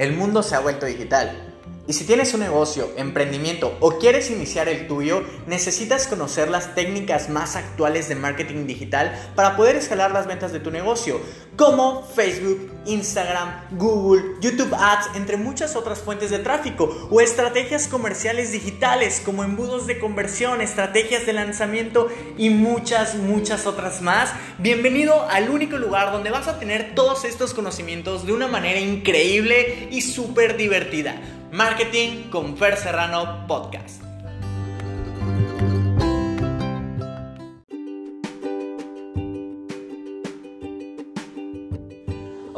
El mundo se ha vuelto digital. Y si tienes un negocio, emprendimiento o quieres iniciar el tuyo, necesitas conocer las técnicas más actuales de marketing digital para poder escalar las ventas de tu negocio, como Facebook, Instagram, Google, YouTube Ads, entre muchas otras fuentes de tráfico, o estrategias comerciales digitales como embudos de conversión, estrategias de lanzamiento y muchas, muchas otras más. Bienvenido al único lugar donde vas a tener todos estos conocimientos de una manera increíble y súper divertida. Marketing con Fer Serrano Podcast.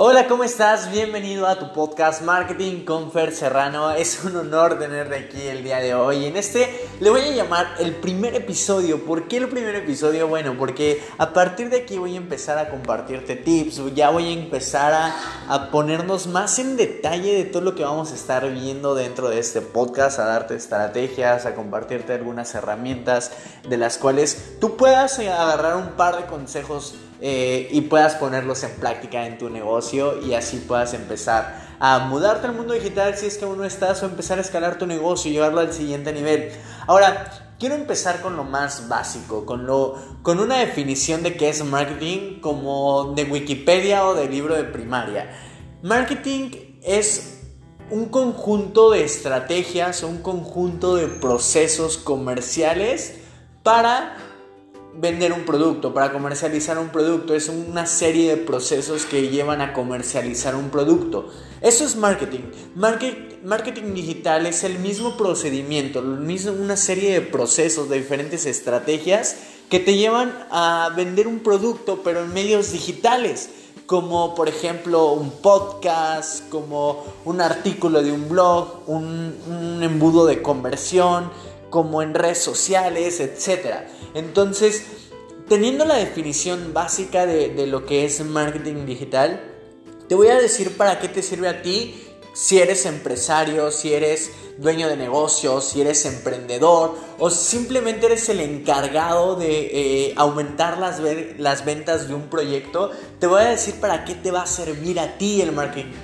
Hola, ¿cómo estás? Bienvenido a tu podcast Marketing con Fer Serrano. Es un honor tenerte aquí el día de hoy. En este le voy a llamar el primer episodio. ¿Por qué el primer episodio? Bueno, porque a partir de aquí voy a empezar a compartirte tips. Ya voy a empezar a, a ponernos más en detalle de todo lo que vamos a estar viendo dentro de este podcast, a darte estrategias, a compartirte algunas herramientas de las cuales tú puedas agarrar un par de consejos eh, y puedas ponerlos en práctica en tu negocio y así puedas empezar a mudarte al mundo digital si es que aún no estás o empezar a escalar tu negocio y llevarlo al siguiente nivel. Ahora, quiero empezar con lo más básico, con, lo, con una definición de qué es marketing como de Wikipedia o de libro de primaria. Marketing es un conjunto de estrategias, un conjunto de procesos comerciales para vender un producto, para comercializar un producto. Es una serie de procesos que llevan a comercializar un producto. Eso es marketing. Marketing, digital es el mismo procedimiento, una serie de procesos, de diferentes estrategias que te llevan a vender un producto, pero en medios digitales. Como por ejemplo un podcast, como un artículo de un blog, un, un embudo de conversión, como en redes sociales, etc. Entonces, teniendo la definición básica de, lo que es marketing digital, te voy a decir para qué te sirve a ti si eres empresario, si eres dueño de negocios, si eres emprendedor o simplemente eres el encargado de eh, aumentar las, las, ventas de un proyecto, te voy a decir para qué te va a servir a ti el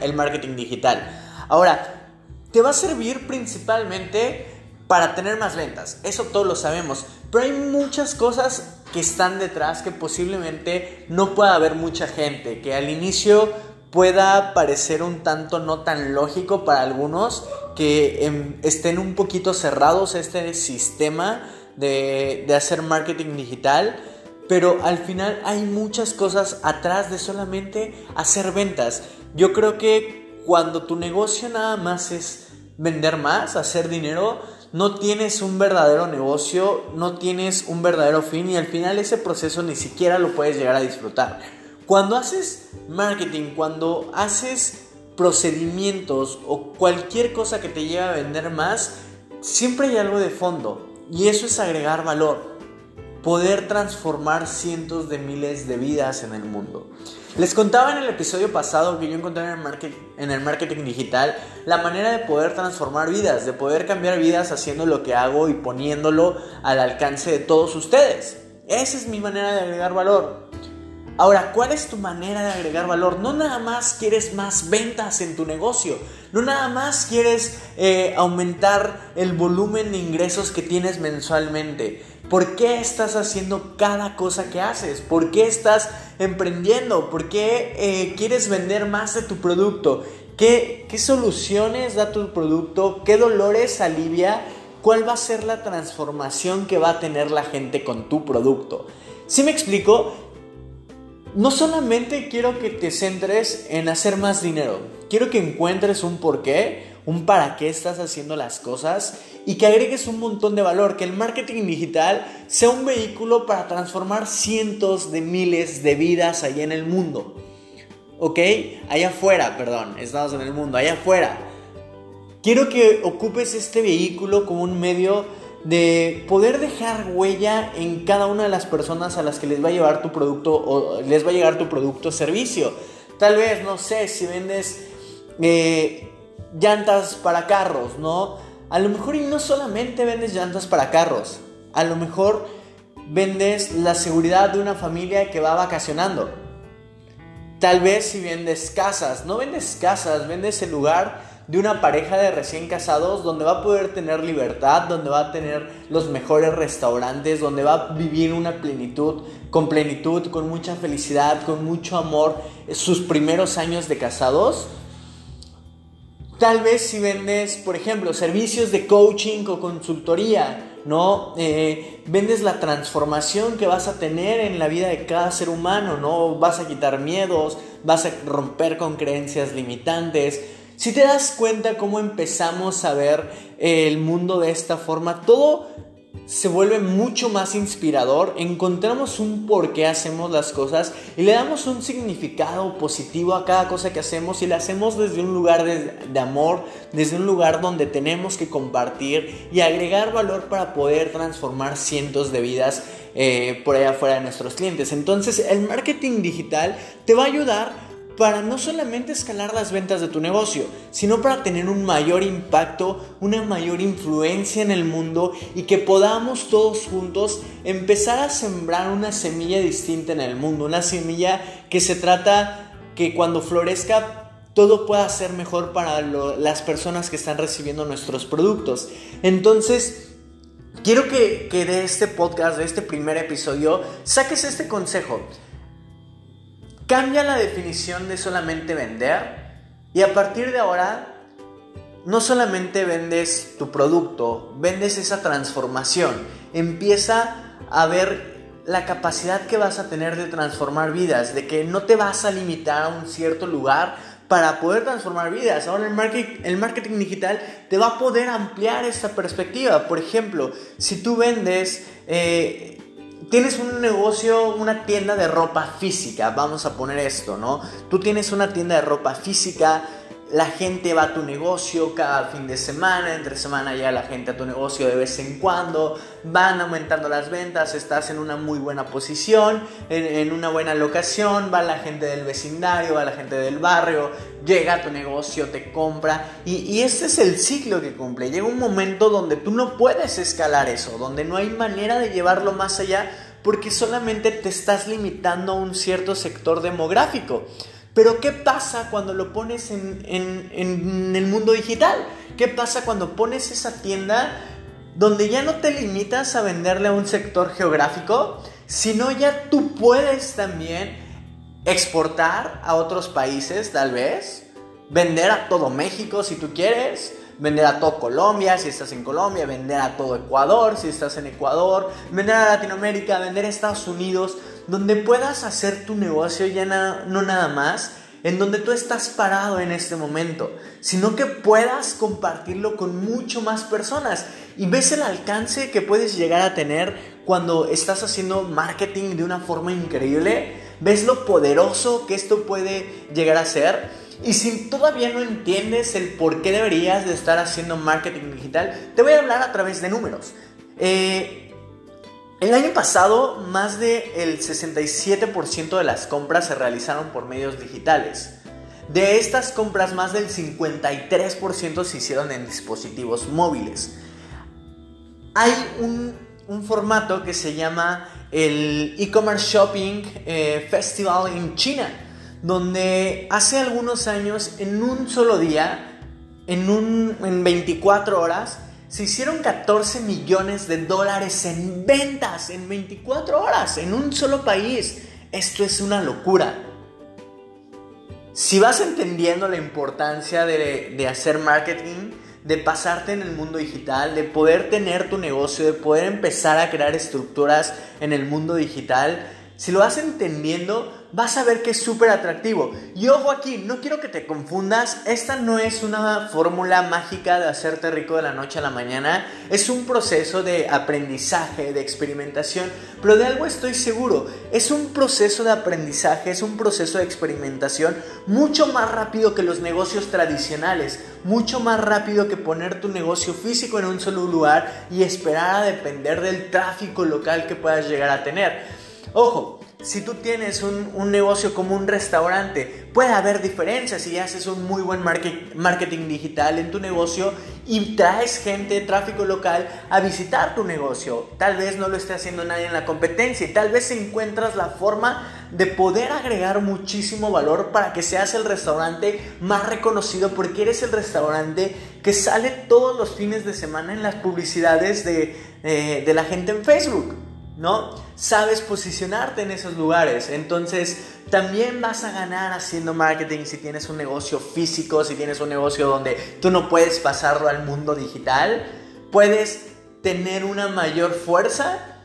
el marketing digital. Ahora, te va a servir principalmente para tener más ventas. Eso todos lo sabemos. Pero hay muchas cosas que están detrás que posiblemente no pueda haber mucha gente. Que al inicio pueda parecer un tanto no tan lógico para algunos. Que em, estén un poquito cerrados este sistema de, de hacer marketing digital. Pero al final hay muchas cosas atrás de solamente hacer ventas. Yo creo que cuando tu negocio nada más es vender más, hacer dinero, no tienes un verdadero negocio, no tienes un verdadero fin y al final ese proceso ni siquiera lo puedes llegar a disfrutar. Cuando haces marketing, cuando haces procedimientos o cualquier cosa que te lleve a vender más, siempre hay algo de fondo y eso es agregar valor, poder transformar cientos de miles de vidas en el mundo. Les contaba en el episodio pasado que yo encontré en el, marketing, en el marketing digital la manera de poder transformar vidas, de poder cambiar vidas haciendo lo que hago y poniéndolo al alcance de todos ustedes. Esa es mi manera de agregar valor. Ahora, ¿cuál es tu manera de agregar valor? No nada más quieres más ventas en tu negocio, no nada más quieres eh, aumentar el volumen de ingresos que tienes mensualmente. ¿Por qué estás haciendo cada cosa que haces? ¿Por qué estás emprendiendo? ¿Por qué eh, quieres vender más de tu producto? ¿Qué, ¿Qué soluciones da tu producto? ¿Qué dolores alivia? ¿Cuál va a ser la transformación que va a tener la gente con tu producto? Si me explico, no solamente quiero que te centres en hacer más dinero, quiero que encuentres un porqué, un para qué estás haciendo las cosas y que agregues un montón de valor, que el marketing digital sea un vehículo para transformar cientos de miles de vidas allá en el mundo. ¿Ok? Allá afuera, perdón, estamos en el mundo, allá afuera. Quiero que ocupes este vehículo como un medio de poder dejar huella en cada una de las personas a las que les va a llevar tu producto o les va a llegar tu producto o servicio. Tal vez, no sé, si vendes eh, llantas para carros, ¿no? A lo mejor y no solamente vendes llantas para carros, a lo mejor vendes la seguridad de una familia que va vacacionando. Tal vez si vendes casas, no vendes casas, vendes el lugar de una pareja de recién casados donde va a poder tener libertad, donde va a tener los mejores restaurantes, donde va a vivir una plenitud, con plenitud, con mucha felicidad, con mucho amor, sus primeros años de casados. Tal vez si vendes, por ejemplo, servicios de coaching o consultoría, ¿no? Eh, vendes la transformación que vas a tener en la vida de cada ser humano, ¿no? Vas a quitar miedos, vas a romper con creencias limitantes. Si te das cuenta cómo empezamos a ver el mundo de esta forma, todo se vuelve mucho más inspirador, encontramos un por qué hacemos las cosas y le damos un significado positivo a cada cosa que hacemos y la hacemos desde un lugar de, amor, desde un lugar donde tenemos que compartir y agregar valor para poder transformar cientos de vidas eh, por allá afuera de nuestros clientes. Entonces el marketing digital te va a ayudar para no solamente escalar las ventas de tu negocio, sino para tener un mayor impacto, una mayor influencia en el mundo y que podamos todos juntos empezar a sembrar una semilla distinta en el mundo, una semilla que se trata que cuando florezca todo pueda ser mejor para las personas que están recibiendo nuestros productos. Entonces, quiero que, que de este podcast, de este primer episodio, saques este consejo. Cambia la definición de solamente vender y a partir de ahora no solamente vendes tu producto, vendes esa transformación. Empieza a ver la capacidad que vas a tener de transformar vidas, de que no te vas a limitar a un cierto lugar para poder transformar vidas. Ahora el marketing, el marketing digital te va a poder ampliar esta perspectiva. Por ejemplo, si tú vendes... Eh, tienes un negocio, una tienda de ropa física, vamos a poner esto, ¿no? Tú tienes una tienda de ropa física, la gente va a tu negocio cada fin de semana, entre semana ya la gente a tu negocio de vez en cuando, van aumentando las ventas, estás en una muy buena posición, en, una buena locación, va la gente del vecindario, va la gente del barrio, llega a tu negocio, te compra y, y es el ciclo que cumple. Llega un momento donde tú no puedes escalar eso, donde no hay manera de llevarlo más allá porque solamente te estás limitando a un cierto sector demográfico. Pero ¿qué pasa cuando lo pones en, el mundo digital? ¿Qué pasa cuando pones esa tienda donde ya no te limitas a venderle a un sector geográfico, sino ya tú puedes también exportar a otros países tal vez, vender a todo México si tú quieres, vender a todo Colombia si estás en Colombia, vender a todo Ecuador si estás en Ecuador, vender a Latinoamérica, vender a Estados Unidos, donde puedas hacer tu negocio ya no nada más en donde tú estás parado en este momento, sino que puedas compartirlo con mucho más personas y ves el alcance que puedes llegar a tener cuando estás haciendo marketing de una forma increíble, ves lo poderoso que esto puede llegar a ser y si todavía no entiendes el por qué deberías de estar haciendo marketing digital, te voy a hablar a través de números. Eh, el año pasado, más del 67% de las compras se realizaron por medios digitales. De estas compras, más del 53% se hicieron en dispositivos móviles. Hay un, formato que se llama el e-commerce shopping eh, festival en China, donde hace algunos años, en un solo día, en, un, en 24 horas, se hicieron 14 millones de dólares en ventas en 24 horas, en un solo país. Esto es una locura. Si vas entendiendo la importancia de, de, hacer marketing, de pasarte en el mundo digital, de poder tener tu negocio, de poder empezar a crear estructuras en el mundo digital, si lo vas entendiendo, vas a ver que es súper atractivo. Y ojo aquí, no quiero que te confundas, esta no es una fórmula mágica de hacerte rico de la noche a la mañana, es un proceso de aprendizaje, de experimentación, pero de algo estoy seguro, es un proceso de aprendizaje, es un proceso de experimentación mucho más rápido que los negocios tradicionales, mucho más rápido que poner tu negocio físico en un solo lugar y esperar a depender del tráfico local que puedas llegar a tener. Ojo, si tú tienes un, negocio como un restaurante, puede haber diferencias si haces un muy buen marketing digital en tu negocio y traes gente, tráfico local a visitar tu negocio. Tal vez no lo esté haciendo nadie en la competencia y tal vez encuentras la forma de poder agregar muchísimo valor para que seas el restaurante más reconocido porque eres el restaurante que sale todos los fines de semana en las publicidades de, eh, de la gente en Facebook. ¿No? Sabes posicionarte en esos lugares. Entonces, también vas a ganar haciendo marketing si tienes un negocio físico, si tienes un negocio donde tú no puedes pasarlo al mundo digital. Puedes tener una mayor fuerza,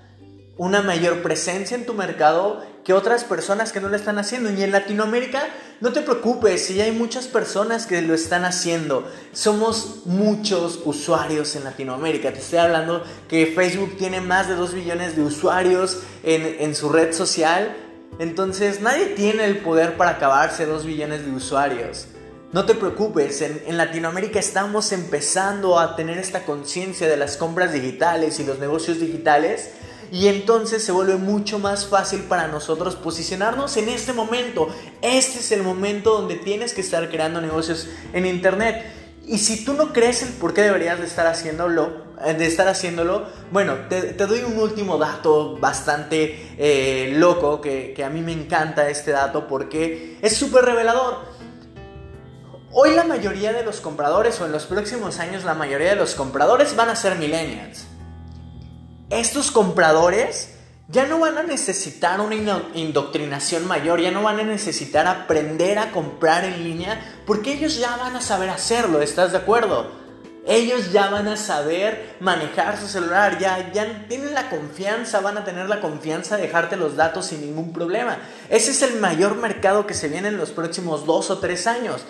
una mayor presencia en tu mercado que otras personas que no lo están haciendo. Y en Latinoamérica, no te preocupes, si hay muchas personas que lo están haciendo. Somos muchos usuarios en Latinoamérica. Te estoy hablando que Facebook tiene más de 2 billones de usuarios en, su red social. Entonces nadie tiene el poder para acabarse 2 billones de usuarios. No te preocupes, en, en, Latinoamérica estamos empezando a tener esta conciencia de las compras digitales y los negocios digitales y entonces se vuelve mucho más fácil para nosotros posicionarnos en este momento. Este es el momento donde tienes que estar creando negocios en internet. Y si tú no crees el por qué deberías de estar haciéndolo, eh, de estar haciéndolo, bueno, te, doy un último dato bastante eh, loco que, que a mí me encanta este dato porque es súper revelador. Hoy la mayoría de los compradores o en los próximos años la mayoría de los compradores van a ser millennials estos compradores ya no van a necesitar una indoctrinación mayor, ya no van a necesitar aprender a comprar en línea, porque ellos ya van a saber hacerlo, ¿estás de acuerdo? Ellos ya van a saber manejar su celular, ya, ya tienen la confianza, van a tener la confianza de dejarte los datos sin ningún problema. Ese es el mayor mercado que se viene en los próximos dos o tres años.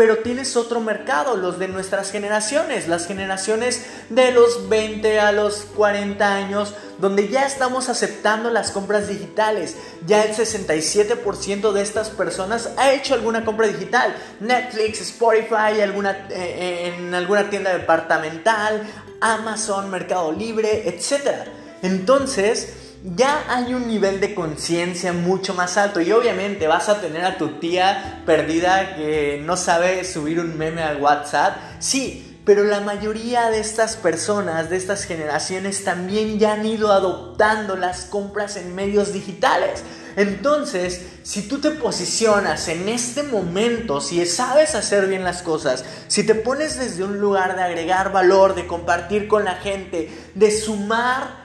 Pero tienes otro mercado, los de nuestras generaciones, las generaciones de los 20 a los 40 años, donde ya estamos aceptando las compras digitales. Ya el 67% de estas personas ha hecho alguna compra digital. Netflix, Spotify, alguna, eh, eh, en alguna tienda departamental, Amazon, Mercado Libre, etc. Entonces, ya hay un nivel de conciencia mucho más alto y obviamente vas a tener a tu tía perdida que no sabe subir un meme al WhatsApp. Sí, pero la mayoría de estas personas, de estas generaciones, también ya han ido adoptando las compras en medios digitales. Entonces, si tú te posicionas en este momento, si sabes hacer bien las cosas, si te pones desde un lugar de agregar valor, de compartir con la gente, de sumar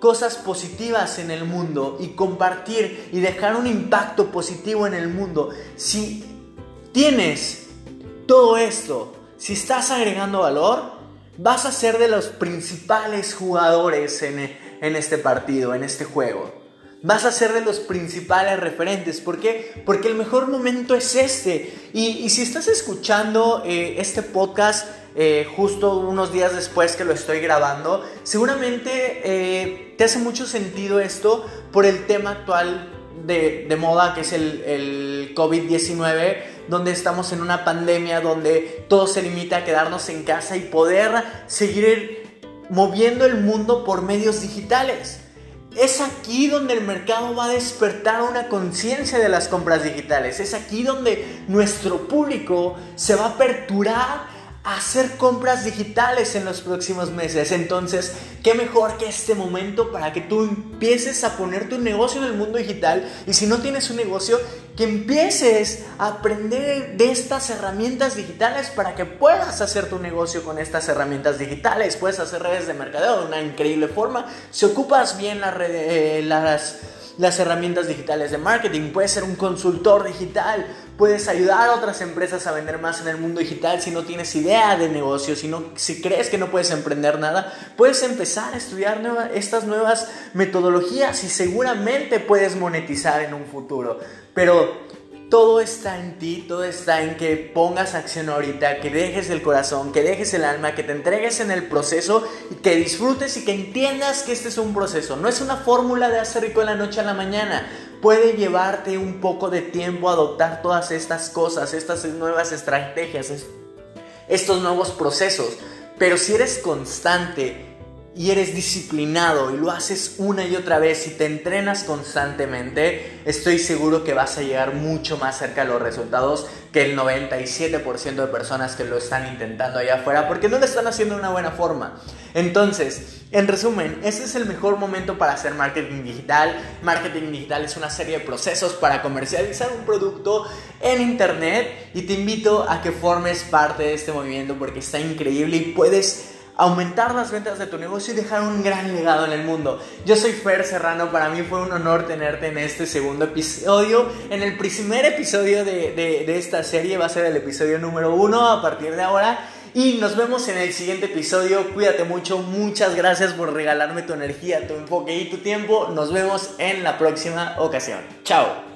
cosas positivas en el mundo y compartir y dejar un impacto positivo en el mundo, si tienes todo esto, si estás agregando valor, vas a ser de los principales jugadores en, en este partido, en este juego. Vas a ser de los principales referentes. ¿Por qué? Porque el mejor momento es este. Y, si estás escuchando eh, este podcast eh, justo unos días después que lo estoy grabando, seguramente eh, te hace mucho sentido esto por el tema actual de, moda que es el, el COVID-19, donde estamos en una pandemia, donde todo se limita a quedarnos en casa y poder seguir moviendo el mundo por medios digitales. Es aquí donde el mercado va a despertar una conciencia de las compras digitales. Es aquí donde nuestro público se va a aperturar hacer compras digitales en los próximos meses. Entonces, ¿qué mejor que este momento para que tú empieces a poner tu negocio en el mundo digital? Y si no tienes un negocio, que empieces a aprender de estas herramientas digitales para que puedas hacer tu negocio con estas herramientas digitales. Puedes hacer redes de mercadeo de una increíble forma. Si ocupas bien eh, las las herramientas digitales de marketing, puedes ser un consultor digital, puedes ayudar a otras empresas a vender más en el mundo digital si no tienes idea de negocio, si, no, si crees que no puedes emprender nada, puedes empezar a estudiar estas nuevas metodologías y seguramente puedes monetizar en un futuro. Pero todo está en ti, todo está en que pongas acción ahorita, que dejes el corazón, que dejes el alma, que te entregues en el proceso y que disfrutes y que entiendas que este es un proceso. No es una fórmula de hacer rico de la noche a la mañana. Puede llevarte un poco de tiempo adoptar todas estas cosas, estas nuevas estrategias, estos nuevos procesos. Pero si eres constante y eres disciplinado y lo haces una y otra vez y te entrenas constantemente, estoy seguro que vas a llegar mucho más cerca de los resultados que el 97% de personas que lo están intentando allá afuera porque no lo están haciendo de una buena forma. Entonces, en resumen, este es el mejor momento para hacer marketing digital. Marketing digital es una serie de procesos para comercializar un producto en internet y te invito a que formes parte de este movimiento porque está increíble y puedes aumentar las ventas de tu negocio y dejar un gran legado en el mundo. Yo soy Fer Serrano, para mí fue un honor tenerte en este segundo episodio. En el primer episodio de, de esta serie va a ser el episodio número uno a partir de ahora. Y nos vemos en el siguiente episodio. Cuídate mucho. Muchas gracias por regalarme tu energía, tu enfoque y tu tiempo. Nos vemos en la próxima ocasión. Chao.